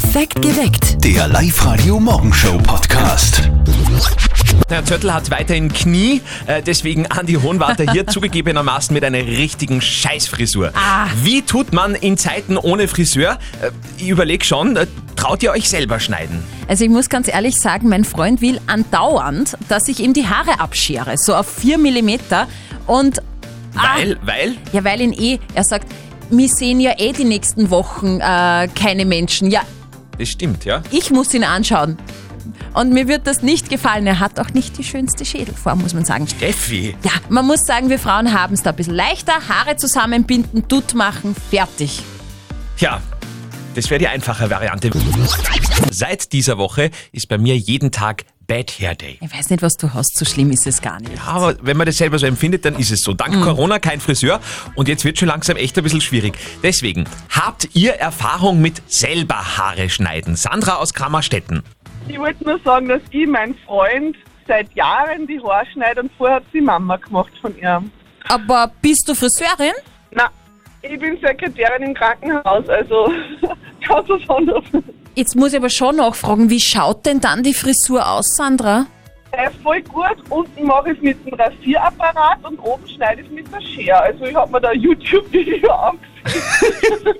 Perfekt geweckt. Der Live-Radio-Morgenshow-Podcast. Der Zöttl hat weiterhin Knie, äh, deswegen Andi Hohenwarter hier zugegebenermaßen mit einer richtigen Scheißfrisur. Wie tut man in Zeiten ohne Friseur? Äh, ich überleg schon, äh, traut ihr euch selber schneiden? Also ich muss ganz ehrlich sagen, mein Freund will andauernd, dass ich ihm die Haare abschere, so auf 4 mm und Weil, weil? ja, weil ihn eh, er sagt, wir sehen ja eh die nächsten Wochen äh, keine Menschen. Ja, Das stimmt, ja. ich muss ihn anschauen. Und mir wird das nicht gefallen. Er hat auch nicht die schönste Schädelform, muss man sagen. Steffi. Ja, man muss sagen, wir Frauen haben es da ein bisschen leichter. Haare zusammenbinden, Dutt machen, fertig. Tja, das wäre die einfache Variante. Seit dieser Woche ist bei mir jeden Tag Bad Hair Day. Ich weiß nicht, was du hast, so schlimm ist es gar nicht. Aber wenn man das selber so empfindet, dann ist es so. Dank Corona kein Friseur und jetzt wird schon langsam echt ein bisschen schwierig. Deswegen, habt ihr Erfahrung mit selber Haare schneiden? Sandra aus Kramerstetten. Ich wollte nur sagen, dass ich mein Freund seit Jahren die Haare schneide und vorher hat die Mama gemacht von ihm. Aber bist du Friseurin? Na, ich bin Sekretärin im Krankenhaus, also ganz was anderes. Jetzt muss ich aber schon nachfragen, wie schaut denn dann die Frisur aus, Sandra? Äh, voll gut. Unten mache ich es mit dem Rasierapparat und oben schneide ich es mit der Schere. Also ich habe mir da ein YouTube-Video angesehen.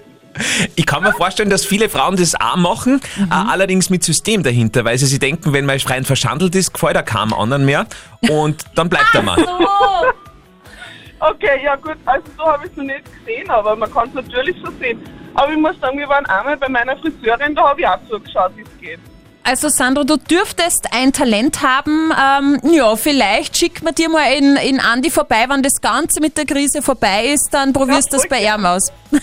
Ich kann mir vorstellen, dass viele Frauen das auch machen, äh, allerdings mit System dahinter, weil sie sich denken, wenn mein Freund verschandelt ist, gefällt er keinem anderen mehr und dann bleibt er mal. Okay, ja gut, also so habe ich es noch nicht gesehen, aber man kann es natürlich so sehen. Aber ich muss sagen, wir waren einmal bei meiner Friseurin, da habe ich auch zugeschaut, wie es geht. Also Sandra, du dürftest ein Talent haben. Ähm, ja, vielleicht schickt man dir mal in, in Andi vorbei, wenn das Ganze mit der Krise vorbei ist, dann probierst du Ja, das bei ihm aus.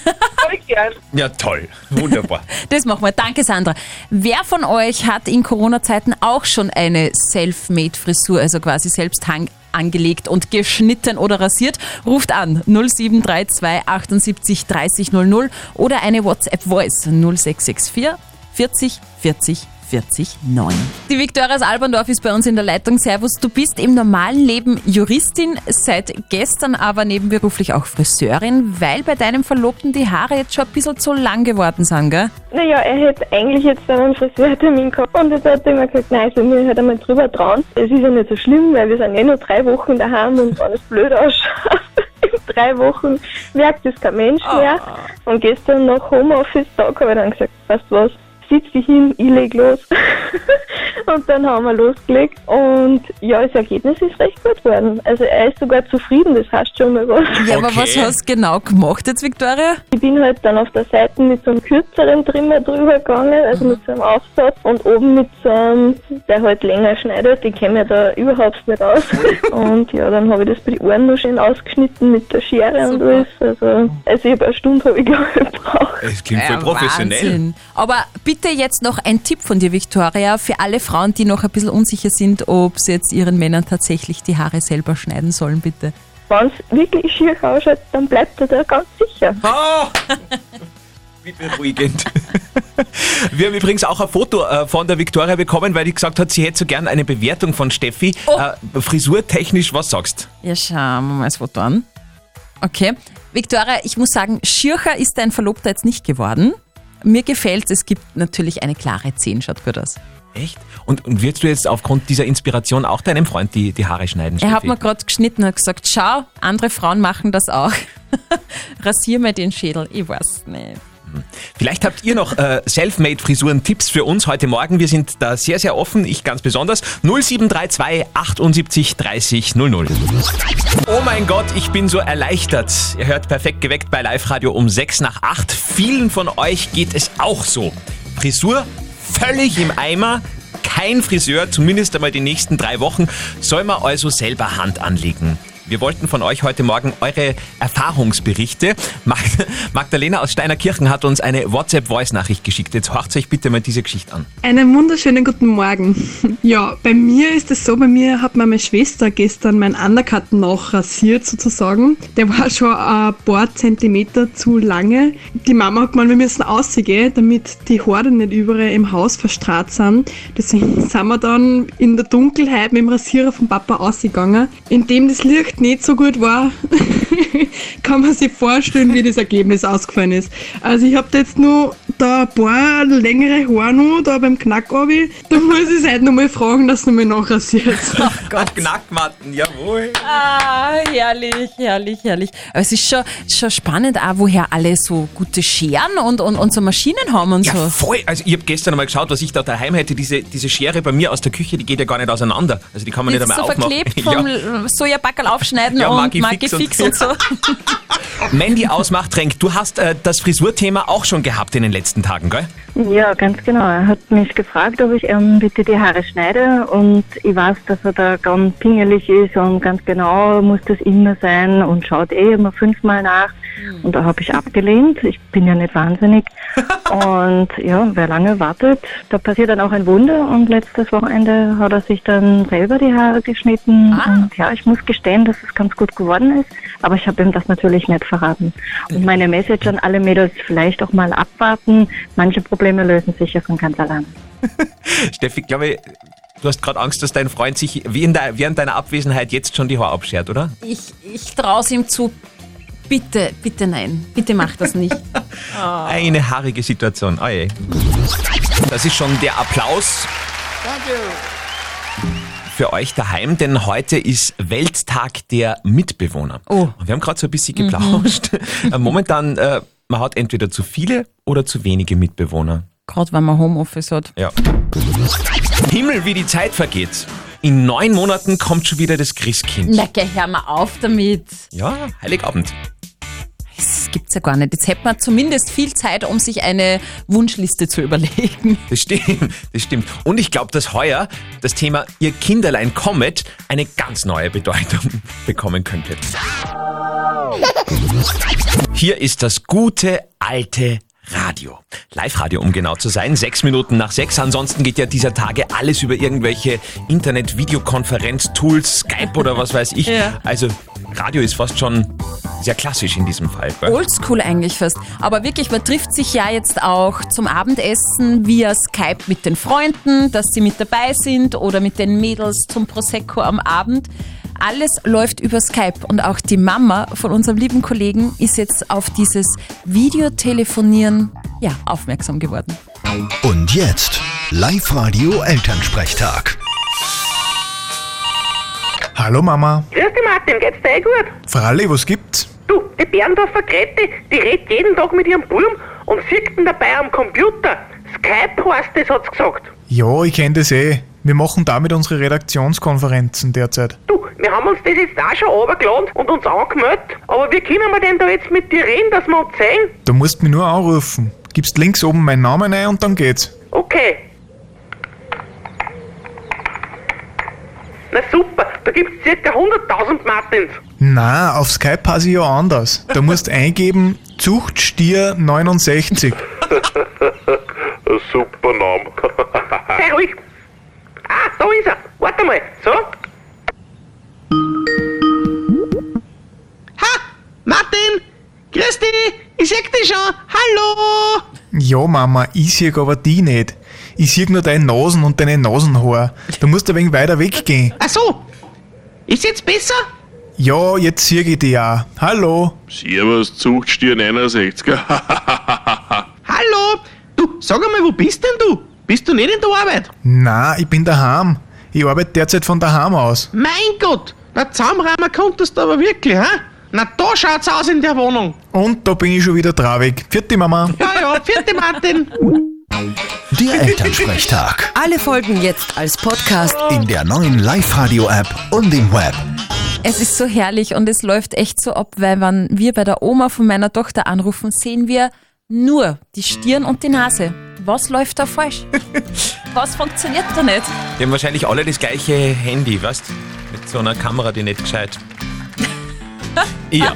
Ja, toll. Wunderbar. Das machen wir. Danke, Sandra. Wer von euch hat in Corona-Zeiten auch schon eine Self-Made-Frisur, also quasi selbst hang angelegt und geschnitten oder rasiert? Ruft an 0732 78 30 00 oder eine WhatsApp-Voice 0664 40 40 40 9. Die Viktoria aus Alberndorf ist bei uns in der Leitung. Servus, du bist im normalen Leben Juristin, seit gestern aber nebenberuflich auch Friseurin, weil bei deinem Verlobten die Haare jetzt schon ein bisschen zu lang geworden sind, gell? Naja, er hätte eigentlich jetzt einen Friseurtermin gehabt und jetzt hat er immer gesagt, nein, ich soll mir halt einmal drüber trauen. Es ist ja nicht so schlimm, weil wir sind eh nur drei Wochen daheim und alles blöd ausschaut. In drei Wochen merkt es kein Mensch mehr. Und gestern nach Homeoffice-Tag habe ich dann gesagt, weißt du was, sitz dich hin, ich leg los. und dann haben wir losgelegt und ja, das Ergebnis ist recht gut geworden. Also er ist sogar zufrieden, das heißt schon mal was. Ja, aber Okay. was hast du genau gemacht jetzt, Viktoria? Ich bin halt dann auf der Seite mit so einem kürzeren Trimmer drüber gegangen, also mit so einem Aufsatz und oben mit so einem, der halt länger schneidet, die käme ja da überhaupt nicht aus. Und ja, dann habe ich das bei den Ohren noch schön ausgeschnitten mit der Schere und Super. alles. Also, also ich habe eine Stunde habe ich ich gebraucht. Es klingt voll Ja, professionell. Wahnsinn. Aber bitte jetzt noch ein Tipp von dir, Viktoria, für alle Frauen, die noch ein bisschen unsicher sind, ob sie jetzt ihren Männern tatsächlich die Haare selber schneiden sollen, bitte. Wenn es wirklich schier ausschaut, dann bleibt er da ganz sicher. Oh! Wie beruhigend. Wir haben übrigens auch ein Foto äh, von der Viktoria bekommen, weil die gesagt hat, sie hätte so gern eine Bewertung von Steffi. Oh. Äh, frisurtechnisch, was sagst Ja, schauen wir mal das Foto an. Okay. Viktoria, ich muss sagen, schircher ist dein Verlobter jetzt nicht geworden. Mir gefällt es gibt natürlich eine klare 10, schaut gut aus. Echt? Und, und wirst du jetzt aufgrund dieser Inspiration auch deinem Freund die, die Haare schneiden, Er hat mir gerade geschnitten und hat gesagt, schau, andere Frauen machen das auch. Rasier mir den Schädel, ich weiß nicht. Vielleicht habt ihr noch äh, Selfmade-Frisuren-Tipps für uns heute Morgen. Wir sind da sehr, sehr offen, ich ganz besonders. 0732 78 30 00. Oh mein Gott, ich bin so erleichtert. Ihr hört perfekt geweckt bei Live-Radio um 6 nach 8. Vielen von euch geht es auch so. Frisur völlig im Eimer. Kein Friseur, zumindest einmal die nächsten drei Wochen, soll man also selber Hand anlegen. Wir wollten von euch heute Morgen eure Erfahrungsberichte. Mag Magdalena aus Steinerkirchen hat uns eine WhatsApp-Voice-Nachricht geschickt. Jetzt hört euch bitte mal diese Geschichte an. Einen wunderschönen guten Morgen. Ja, bei mir ist es so, bei mir hat meine Schwester gestern meinen Undercut nachrasiert sozusagen. Der war schon ein paar Zentimeter zu lange. Die Mama hat gemeint, wir müssen ausgehen, damit die Haare nicht überall im Haus verstrahlt sind. Deswegen sind wir dann in der Dunkelheit mit dem Rasierer vom Papa ausgegangen. Indem das Licht nicht so gut war, kann man sich vorstellen, wie das Ergebnis ausgefallen ist. Also ich habe da jetzt nur da ein paar längere Haare noch, da beim Knackabi. Da muss ich es heute nochmal fragen, dass du nochmal nachrasiert. Gott. Knackmatten, jawohl. Ah, herrlich, herrlich, herrlich. Aber es ist schon, schon spannend auch, woher alle so gute Scheren und, und, und so Maschinen haben und Ja, so. voll. Also ich habe gestern einmal geschaut, was ich da daheim hätte. Diese, diese Schere bei mir aus der Küche, die geht ja gar nicht auseinander. Also die kann man Jetzt nicht einmal so aufmachen. verklebt vom Ja. Sojabackerl aufschneiden Ja, und Maggi Fix und- und so. Mandy Ausmachtrenk, du hast äh, das Frisurthema auch schon gehabt in den letzten Tagen, gell? Ja, ganz genau. Er hat mich gefragt, ob ich ihm bitte die Haare schneide und ich weiß, dass er da ganz pingelig ist und ganz genau muss das immer sein und schaut eh immer fünfmal nach. Und da habe ich abgelehnt. Ich bin ja nicht wahnsinnig. und ja, wer lange wartet, da passiert dann auch ein Wunder. Und letztes Wochenende hat er sich dann selber die Haare geschnitten. Ah. Und ja, ich muss gestehen, dass es ganz gut geworden ist. Aber ich habe ihm das natürlich nicht verraten. Und meine Message an alle Mädels, vielleicht auch mal abwarten. Manche Probleme lösen sich ja von ganz allein. Steffi, ich glaube, du hast gerade Angst, dass dein Freund sich wie in der, während deiner Abwesenheit jetzt schon die Haare abschert, oder? Ich, ich traue es ihm zu. Bitte, bitte nein. Bitte mach das nicht. Eine haarige Situation. Oh je. Das ist schon der Applaus für euch daheim, denn heute ist Welttag der Mitbewohner. Oh. Und wir haben gerade so ein bisschen geplauscht. Äh, Momentan, äh, man hat entweder zu viele oder zu wenige Mitbewohner. Gerade wenn man Homeoffice hat. Ja. Himmel, wie die Zeit vergeht. In neun Monaten kommt schon wieder das Christkind. Na, geh, hör mal auf damit. Ja, Heiligabend. Gibt's ja gar nicht. Jetzt hätte man zumindest viel Zeit, um sich eine Wunschliste zu überlegen. Das stimmt, das stimmt. Und ich glaube, dass heuer das Thema Ihr Kinderlein kommet eine ganz neue Bedeutung bekommen könnte. Hier ist das gute alte Radio. Live-Radio, um genau zu sein. Sechs Minuten nach sechs. Ansonsten geht ja dieser Tage alles über irgendwelche Internet-Videokonferenz-Tools, Skype oder was weiß ich. Ja. Also Radio ist fast schon sehr klassisch in diesem Fall. Oldschool eigentlich fast. Aber wirklich, man trifft sich ja jetzt auch zum Abendessen via Skype mit den Freunden, dass sie mit dabei sind oder mit den Mädels zum Prosecco am Abend. Alles läuft über Skype und auch die Mama von unserem lieben Kollegen ist jetzt auf dieses Videotelefonieren ja, aufmerksam geworden. Und jetzt Live-Radio Elternsprechtag. Hallo Mama. Grüß dich Martin, geht's dir eh gut? Fralli, was gibt's? Du, die Berndorfer Grete, die redet jeden Tag mit ihrem Buben und sieht ihn dabei am Computer. Skype heißt das, hat's gesagt. Ja, ich kenn das eh. Wir machen damit unsere Redaktionskonferenzen derzeit. Du, wir haben uns das jetzt auch schon runtergeladen und uns angemeldet, aber wie können wir denn da jetzt mit dir reden, dass wir uns sehen? Du musst mich nur anrufen. Gibst links oben meinen Namen ein und dann geht's. Okay. Na super, da gibt's circa 100.000 Martins. Na, auf Skype passe ich ja anders. Da musst eingeben Zuchtstier 69. Ein super Name. Sei ruhig. Ah, da ist er. Warte mal. So. Ha! Martin! Grüß dich! Ich seh dich schon! Hallo! Ja, Mama, ich sehe aber die nicht. Ich sehe nur deine Nasen und deine Nasenhaar. Du musst ein wenig weiter weggehen. Ach so! Ist jetzt besser? Ja, jetzt sehe ich dich auch. Hallo. Servus, Zuchtstier 69. Hallo! Du, sag einmal, wo bist denn du? Bist du nicht in der Arbeit? Na, ich bin daheim. Ich arbeite derzeit von daheim aus. Mein Gott! Na, zusammenräumen konntest du aber wirklich, hä? Na, da schaut's aus in der Wohnung. Und da bin ich schon wieder traurig. Vierte Mama. Ja, ja, vierte Martin. Der Elternsprechtag. Alle Folgen jetzt als Podcast. In der neuen Live-Radio-App und im Web. Es ist so herrlich und es läuft echt so ab, weil wenn wir bei der Oma von meiner Tochter anrufen, sehen wir nur die Stirn und die Nase. Was läuft da falsch? Was funktioniert da nicht? Die haben wahrscheinlich alle das gleiche Handy, weißt Mit so einer Kamera, die nicht gescheit. ja.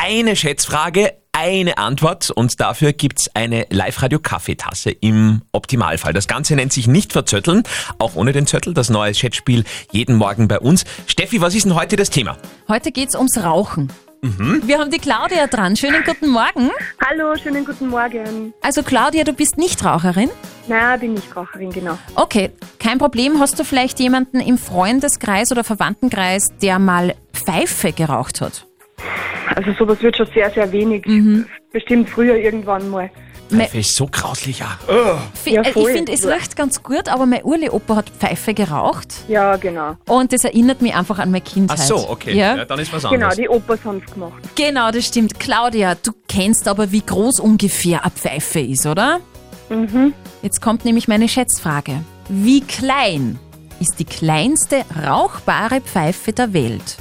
eine Schätzfrage, eine Antwort und dafür gibt's eine Live-Radio-Kaffeetasse im Optimalfall. Das Ganze nennt sich nicht verzötteln, auch ohne den Zettel, das neue Schätzspiel jeden Morgen bei uns. Steffi, was ist denn heute das Thema? Heute geht's ums Rauchen. Wir haben die Claudia dran. Schönen guten Morgen. Hallo, schönen guten Morgen. Also Claudia, du bist Nichtraucherin? Na, bin ich Raucherin, genau. Okay, kein Problem. Hast du vielleicht jemanden im Freundeskreis oder Verwandtenkreis, der mal Pfeife geraucht hat? Also sowas wird schon sehr, sehr wenig. Bestimmt früher irgendwann mal. Pfeife ist so grauslich. Ja. Fi- Ja, äh, ich voll. finde, es riecht ganz gut, aber mein Urli-Opa hat Pfeife geraucht. Ja, genau. Und das erinnert mich einfach an meine Kindheit. Ach so, okay. Ja? Ja, dann ist was Genau, anderes. die Opas haben es gemacht. Genau, das stimmt. Claudia, du kennst aber, wie groß ungefähr eine Pfeife ist, oder? Mhm. Jetzt kommt nämlich meine Schätzfrage. Wie klein ist die kleinste rauchbare Pfeife der Welt?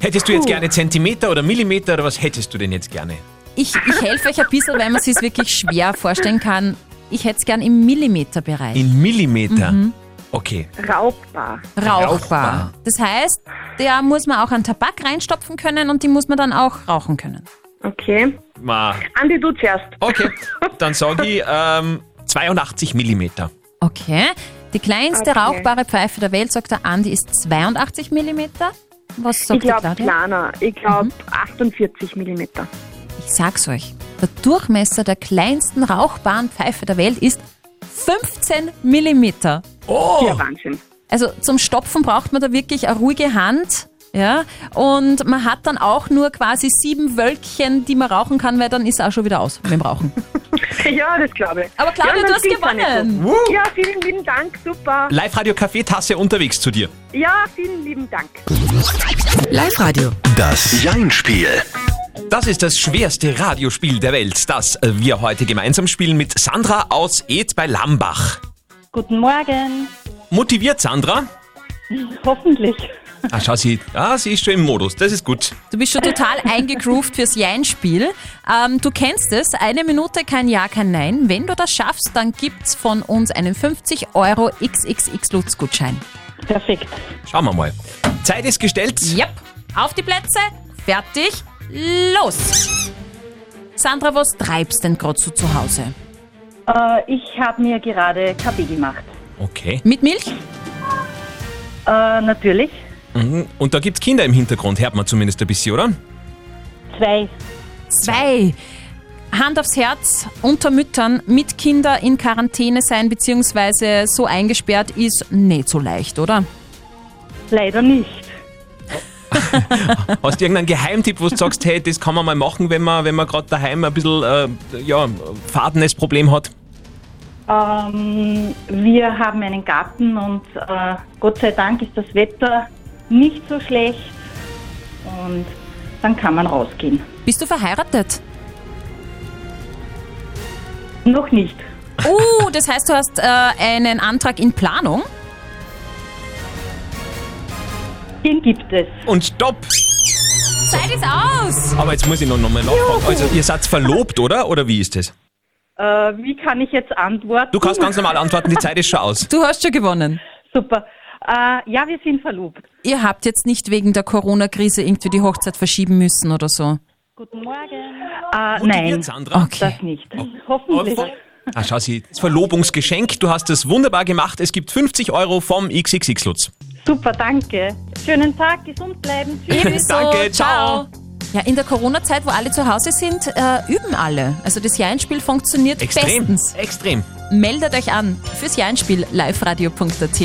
Hättest du jetzt gerne Zentimeter oder Millimeter oder was hättest du denn jetzt gerne? Ich, ich helfe euch ein bisschen, weil man sich es wirklich schwer vorstellen kann. Ich hätte es gern im Millimeterbereich. In Millimeter? Mhm. Okay. Rauchbar. Rauchbar. Rauchbar. Das heißt, da muss man auch einen Tabak reinstopfen können und die muss man dann auch rauchen können. Okay. Ma. Andi, du zuerst. Okay, dann sage ich ähm, 82 Millimeter. Okay. Die kleinste Okay. rauchbare Pfeife der Welt, sagt der Andi, ist 82 Millimeter. Was Ich sagt die glaube kleiner. Ich glaube 48 Millimeter. Ich sag's euch. Der Durchmesser der kleinsten rauchbaren Pfeife der Welt ist 15 Millimeter. Oh! Ja, Wahnsinn. Also zum Stopfen braucht man da wirklich eine ruhige Hand. Ja, und man hat dann auch nur quasi sieben Wölkchen, die man rauchen kann, weil dann ist auch schon wieder aus mit dem Rauchen. Ja, das glaube ich. Aber Claudia, ja, du hast gewonnen. So. Ja, vielen lieben Dank. Super. Live-Radio Kaffeetasse unterwegs zu dir. Ja, vielen lieben Dank. Live-Radio. Das Jein-Spiel. Das ist das schwerste Radiospiel der Welt, das wir heute gemeinsam spielen mit Sandra aus Ed bei Lambach. Guten Morgen. Motiviert Sandra? Hoffentlich. Ah, schau sie, ah, sie ist schon im Modus, das ist gut. Du bist schon total eingegroovt fürs Jein-Spiel. Ähm, du kennst es, eine Minute kein Ja, kein Nein. Wenn du das schaffst, dann gibt's von uns einen 50 Euro XXX-Lutz-Gutschein. Perfekt. Schauen wir mal. Zeit ist gestellt. Yep. Auf die Plätze, fertig, los! Sandra, was treibst denn gerade so zu Hause? Äh, ich habe mir gerade Kaffee gemacht. Okay. Mit Milch? Äh, natürlich. Mhm. Und da gibt's Kinder im Hintergrund, hört man zumindest ein bisschen, oder? Zwei. Zwei. Hand aufs Herz, unter Müttern mit Kindern in Quarantäne sein bzw. so eingesperrt ist nicht so leicht, oder? Leider nicht. Hast du irgendeinen Geheimtipp, wo du sagst, hey, das kann man mal machen, wenn man, wenn man gerade daheim ein bisschen äh, ja, Fadenes-Problem hat? Ähm, wir haben einen Garten und äh, Gott sei Dank ist das Wetter nicht so schlecht und dann kann man rausgehen. Bist du verheiratet? Noch nicht. Uh, das heißt, du hast äh, einen Antrag in Planung? Den gibt es. Und stopp! Zeit ist aus! Aber jetzt muss ich noch, noch mal nachfragen. Also, ihr seid verlobt, oder? Oder wie ist das? Äh, wie kann ich jetzt antworten? Du kannst ganz normal antworten, die Zeit ist schon aus. Du hast schon gewonnen. Super. Äh, ja, wir sind verlobt. Ihr habt jetzt nicht wegen der Corona-Krise irgendwie die Hochzeit verschieben müssen oder so. Guten Morgen. Äh, nein, Sandra? Okay. das nicht. Hoffentlich. Ah, schau sie, das Verlobungsgeschenk, du hast es wunderbar gemacht. Es gibt 50 Euro vom XXX-Lutz. Super, danke. Schönen Tag, gesund bleiben. Tschüss. Danke, ciao. Ja, in der Corona-Zeit, wo alle zu Hause sind, äh, üben alle. Also das Jeinspiel funktioniert Extrem, bestens. extrem. Meldet euch an fürs Jeinspiel liveradio.at.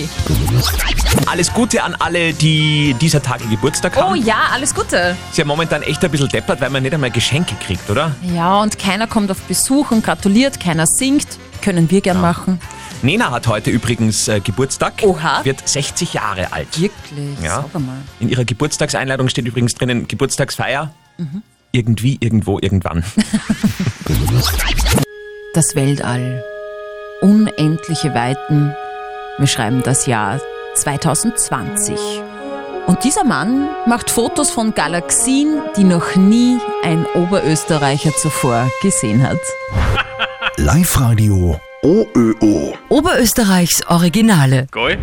Alles Gute an alle, die dieser Tage Geburtstag haben. Oh ja, alles Gute. Ist ja momentan echt ein bisschen deppert, weil man nicht einmal Geschenke kriegt, oder? Ja, und keiner kommt auf Besuch und gratuliert, keiner singt. Können wir gern machen. Nena hat heute übrigens äh, Geburtstag. Oha. Wird 60 Jahre alt. Wirklich? Ja. Sag mal. In ihrer Geburtstagseinladung steht übrigens drinnen Geburtstagsfeier. Mhm. Irgendwie, irgendwo, irgendwann. Das Weltall. Unendliche Weiten. Wir schreiben das Jahr 2020. Und dieser Mann macht Fotos von Galaxien, die noch nie ein Oberösterreicher zuvor gesehen hat. Live-Radio OÖO. Oberösterreichs Originale. Geil.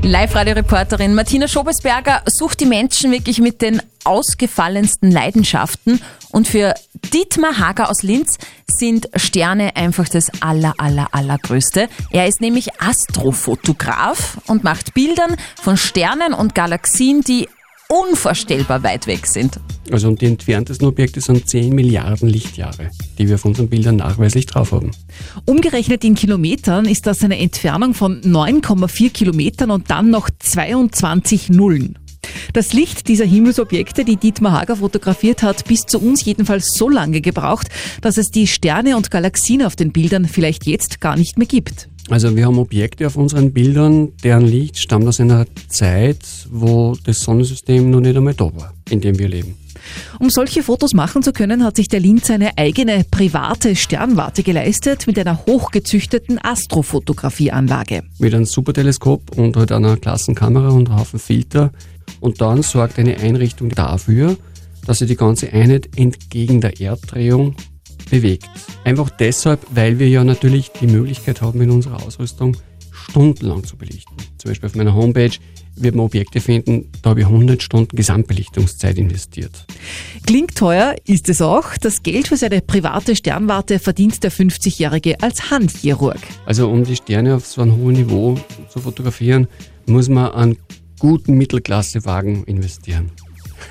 Live-Radio-Reporterin Martina Schobesberger sucht die Menschen wirklich mit den ausgefallensten Leidenschaften. Und für Dietmar Hager aus Linz sind Sterne einfach das aller, aller, allergrößte. Er ist nämlich Astrofotograf und macht Bildern von Sternen und Galaxien, die unvorstellbar weit weg sind. Also und die entferntesten Objekte sind 10 Milliarden Lichtjahre, die wir auf unseren Bildern nachweislich drauf haben. Umgerechnet in Kilometern ist das eine Entfernung von 9,4 Kilometern und dann noch 22 Nullen. Das Licht dieser Himmelsobjekte, die Dietmar Hager fotografiert hat, bis zu uns jedenfalls so lange gebraucht, dass es die Sterne und Galaxien auf den Bildern vielleicht jetzt gar nicht mehr gibt. Also wir haben Objekte auf unseren Bildern, deren Licht stammt aus einer Zeit, wo das Sonnensystem noch nicht einmal da war, in dem wir leben. Um solche Fotos machen zu können, hat sich der Linz eine eigene private Sternwarte geleistet mit einer hochgezüchteten Astrofotografieanlage. Mit einem Superteleskop und halt einer Klassenkamera und einem Haufen Filter. Und dann sorgt eine Einrichtung dafür, dass sie die ganze Einheit entgegen der Erddrehung bewegt. Einfach deshalb, weil wir ja natürlich die Möglichkeit haben, in unserer Ausrüstung stundenlang zu belichten. Zum Beispiel auf meiner Homepage wird man Objekte finden, da habe ich 100 Stunden Gesamtbelichtungszeit investiert. Klingt teuer, ist es auch. Das Geld für seine private Sternwarte verdient der 50-Jährige als Handchirurg. Also um die Sterne auf so einem hohen Niveau zu fotografieren, muss man einen guten Mittelklassewagen investieren.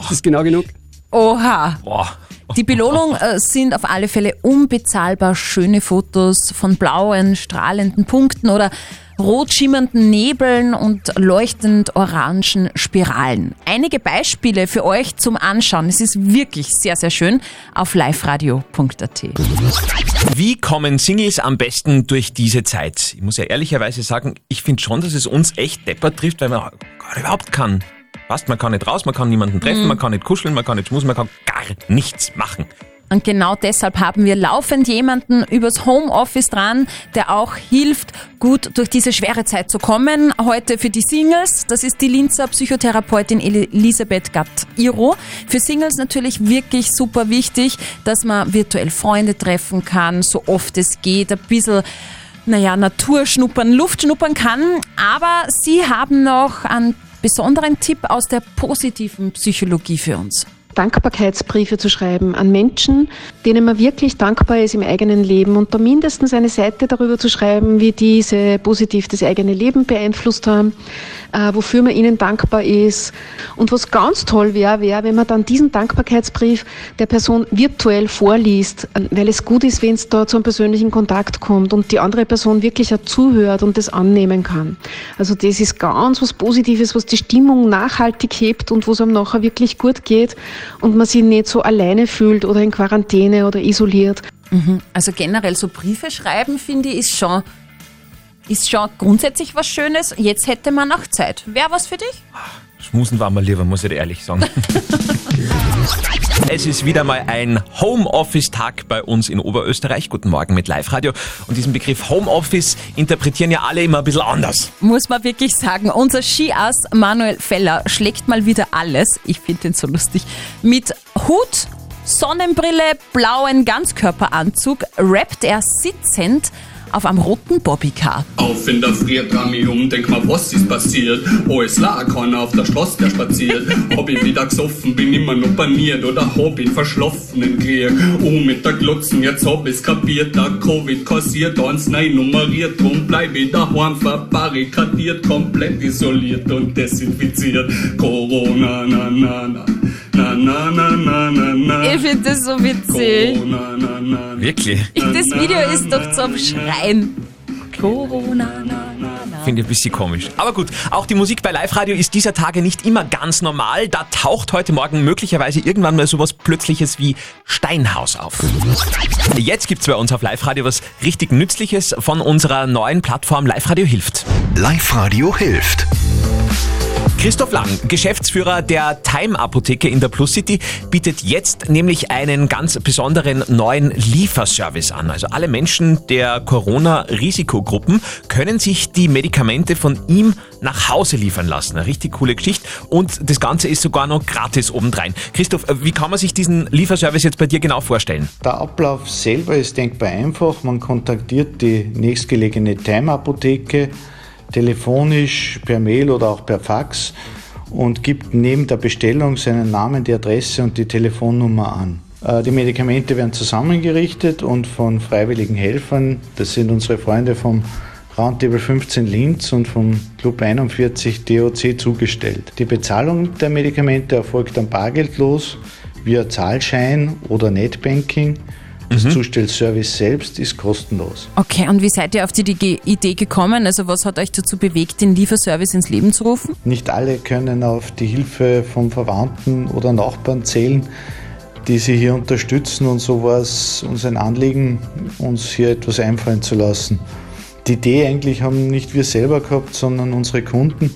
Ist das genau genug? Oha. Boah. Die Belohnung äh, sind auf alle Fälle unbezahlbar schöne Fotos von blauen, strahlenden Punkten oder rot schimmernden Nebeln und leuchtend orangen Spiralen. Einige Beispiele für euch zum Anschauen. Es ist wirklich sehr, sehr schön auf liveradio.at. Wie kommen Singles am besten durch diese Zeit? Ich muss ja ehrlicherweise sagen, ich finde schon, dass es uns echt deppert trifft, weil man gar überhaupt kann. Passt, man kann nicht raus, man kann niemanden treffen, Mhm. man kann nicht kuscheln, man kann nicht schmusen, man kann gar nichts machen. Und genau deshalb haben wir laufend jemanden übers Homeoffice dran, der auch hilft, gut durch diese schwere Zeit zu kommen. Heute für die Singles, das ist die Linzer Psychotherapeutin Elisabeth Gatt-Iro. Für Singles natürlich wirklich super wichtig, dass man virtuell Freunde treffen kann, so oft es geht, ein bisschen naja, Natur schnuppern, Luft schnuppern kann. Aber Sie haben noch einen besonderen Tipp aus der positiven Psychologie für uns. Dankbarkeitsbriefe zu schreiben an Menschen, denen man wirklich dankbar ist im eigenen Leben und da mindestens eine Seite darüber zu schreiben, wie diese positiv das eigene Leben beeinflusst haben, äh, wofür man ihnen dankbar ist. Und was ganz toll wäre, wäre, wenn man dann diesen Dankbarkeitsbrief der Person virtuell vorliest, weil es gut ist, wenn es da zu einem persönlichen Kontakt kommt und die andere Person wirklich auch zuhört und das annehmen kann. Also das ist ganz was Positives, was die Stimmung nachhaltig hebt und wo es einem nachher wirklich gut geht und man sich nicht so alleine fühlt oder in Quarantäne oder isoliert. Mhm. Also generell so Briefe schreiben, finde ich, ist schon, ist schon grundsätzlich was Schönes. Jetzt hätte man auch Zeit. Wäre was für dich? Schmusen war mal lieber, muss ich ehrlich sagen. Es ist wieder mal ein Homeoffice-Tag bei uns in Oberösterreich. Guten Morgen mit Live-Radio. Und diesen Begriff Homeoffice interpretieren ja alle immer ein bisschen anders. Muss man wirklich sagen. Unser Skiass Manuel Feller schlägt mal wieder alles. Ich finde den so lustig. Mit Hut, Sonnenbrille, blauen Ganzkörperanzug rappt er sitzend auf einem roten Bobbycar. Auf in der mich um, denk mal, was ist passiert? Alles lag keiner auf der Straße, der spaziert. Hab ich wieder gesoffen, bin immer noch paniert oder hab ihn verschlafen im Krieg. Oh, mit der Glotzen, jetzt hab ich's kapiert, der Covid kassiert uns nein nummeriert, drum bleib ich daheim verbarrikadiert, komplett isoliert und desinfiziert. Corona, na, na, na. Na, na, na, na, na, na. Ich finde das so witzig. Corona, na, na, na. Wirklich? Das Video ist doch zum Schreien. Corona, na, na, na. Finde ich ein bisschen komisch. Aber gut, auch die Musik bei Live-Radio ist dieser Tage nicht immer ganz normal. Da taucht heute Morgen möglicherweise irgendwann mal sowas Plötzliches wie Steinhaus auf. Jetzt gibt's bei uns auf Live-Radio was richtig Nützliches von unserer neuen Plattform Live-Radio hilft. Live-Radio hilft. Christoph Lang, Geschäftsführer der Time Apotheke in der Plus City, bietet jetzt nämlich einen ganz besonderen neuen Lieferservice an. Also alle Menschen der Corona-Risikogruppen können sich die Medikamente von ihm nach Hause liefern lassen. Eine richtig coole Geschichte. Und das Ganze ist sogar noch gratis obendrein. Christoph, wie kann man sich diesen Lieferservice jetzt bei dir genau vorstellen? Der Ablauf selber ist denkbar einfach. Man kontaktiert die nächstgelegene Time-Apotheke telefonisch, per Mail oder auch per Fax und gibt neben der Bestellung seinen Namen, die Adresse und die Telefonnummer an. Äh, Die Medikamente werden zusammengerichtet und von freiwilligen Helfern, das sind unsere Freunde vom Roundtable 15 Linz und vom Club 41 DOC zugestellt. Die Bezahlung der Medikamente erfolgt dann bargeldlos via Zahlschein oder Netbanking Das Zustellservice selbst ist kostenlos. Okay, und wie seid ihr auf die Idee gekommen? Also was hat euch dazu bewegt, den Lieferservice ins Leben zu rufen? Nicht alle können auf die Hilfe von Verwandten oder Nachbarn zählen, die sie hier unterstützen und so war es uns ein Anliegen, uns hier etwas einfallen zu lassen. Die Idee eigentlich haben nicht wir selber gehabt, sondern unsere Kunden.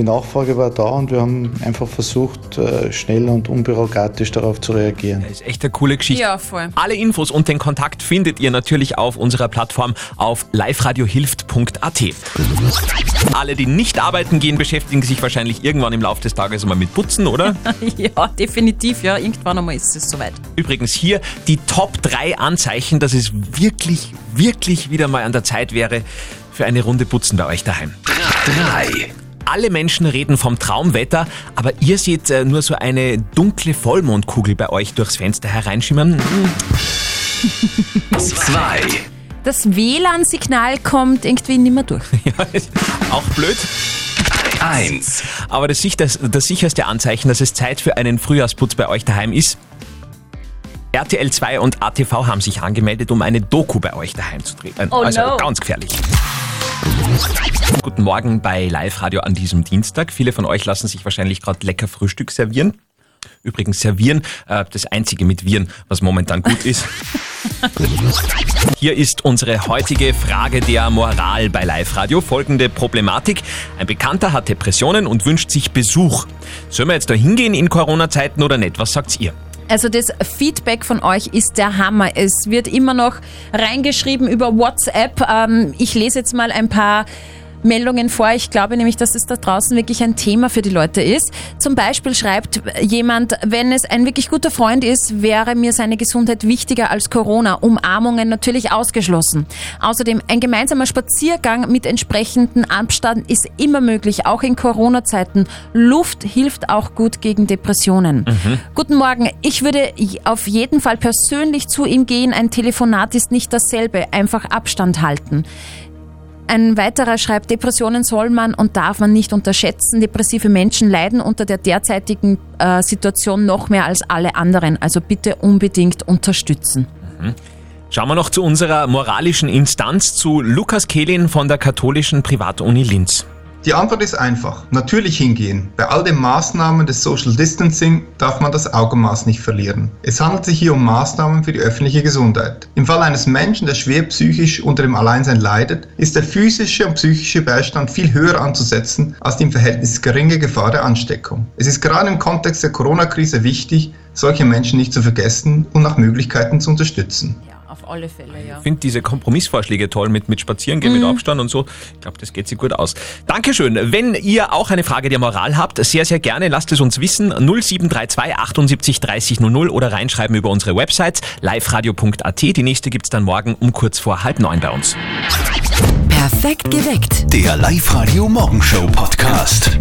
Die Nachfrage war da und wir haben einfach versucht, äh, schnell und unbürokratisch darauf zu reagieren. Das ist echt eine coole Geschichte. Ja, voll. Alle Infos und den Kontakt findet ihr natürlich auf unserer Plattform auf liveradiohilft.at. Alle, die nicht arbeiten gehen, beschäftigen sich wahrscheinlich irgendwann im Laufe des Tages mal mit Putzen, oder? ja, definitiv, ja. Irgendwann einmal ist es soweit. Übrigens hier die Top 3 Anzeichen, dass es wirklich, wirklich wieder mal an der Zeit wäre für eine Runde Putzen bei euch daheim. 3. Alle Menschen reden vom Traumwetter, aber ihr seht äh, nur so eine dunkle Vollmondkugel bei euch durchs Fenster hereinschimmern. 2. Das WLAN-Signal kommt irgendwie nicht mehr durch. Auch blöd. 1. Aber das, das, das sicherste Anzeichen, dass es Zeit für einen Frühjahrsputz bei euch daheim ist. RTL 2 und ATV haben sich angemeldet, um eine Doku bei euch daheim zu drehen. Oh also no. ganz gefährlich. Guten Morgen bei Live Radio an diesem Dienstag. Viele von euch lassen sich wahrscheinlich gerade lecker Frühstück servieren. Übrigens servieren, äh, das einzige mit Viren, was momentan gut ist. Hier ist unsere heutige Frage der Moral bei Live Radio. Folgende Problematik. Ein Bekannter hat Depressionen und wünscht sich Besuch. Sollen wir jetzt da hingehen in Corona-Zeiten oder nicht? Was sagt ihr? Also das Feedback von euch ist der Hammer. Es wird immer noch reingeschrieben über WhatsApp. Ähm, ich lese jetzt mal ein paar Meldungen vor. Ich glaube nämlich, dass es da draußen wirklich ein Thema für die Leute ist. Zum Beispiel schreibt jemand, wenn es ein wirklich guter Freund ist, wäre mir seine Gesundheit wichtiger als Corona. Umarmungen natürlich ausgeschlossen. Außerdem ein gemeinsamer Spaziergang mit entsprechendem Abstand ist immer möglich, auch in Corona-Zeiten. Luft hilft auch gut gegen Depressionen. Guten Morgen. Ich würde auf jeden Fall persönlich zu ihm gehen. Ein Telefonat ist nicht dasselbe. Einfach Abstand halten. Ein weiterer schreibt, Depressionen soll man und darf man nicht unterschätzen. Depressive Menschen leiden unter der derzeitigen äh, Situation noch mehr als alle anderen. Also bitte unbedingt unterstützen. Mhm. Schauen wir noch zu unserer moralischen Instanz, zu Lukas Kehlin von der katholischen Privatuni Linz. Die Antwort ist einfach. Natürlich hingehen. Bei all den Maßnahmen des Social Distancing darf man das Augenmaß nicht verlieren. Es handelt sich hier um Maßnahmen für die öffentliche Gesundheit. Im Fall eines Menschen, der schwer psychisch unter dem Alleinsein leidet, ist der physische und psychische Beistand viel höher anzusetzen als die im Verhältnis geringe Gefahr der Ansteckung. Es ist gerade im Kontext der Corona-Krise wichtig, solche Menschen nicht zu vergessen und nach Möglichkeiten zu unterstützen. Auf alle Fälle, ja. Ich finde diese Kompromissvorschläge toll mit, mit Spazierengehen, mit Abstand und so. Ich glaube, das geht sich gut aus. Dankeschön. Wenn ihr auch eine Frage der Moral habt, sehr, sehr gerne, lasst es uns wissen. 0732 78 30 00 oder reinschreiben über unsere Website liveradio.at. Die nächste gibt's dann morgen um kurz vor halb neun bei uns. Perfekt geweckt. Der Live-Radio Morgenshow Podcast.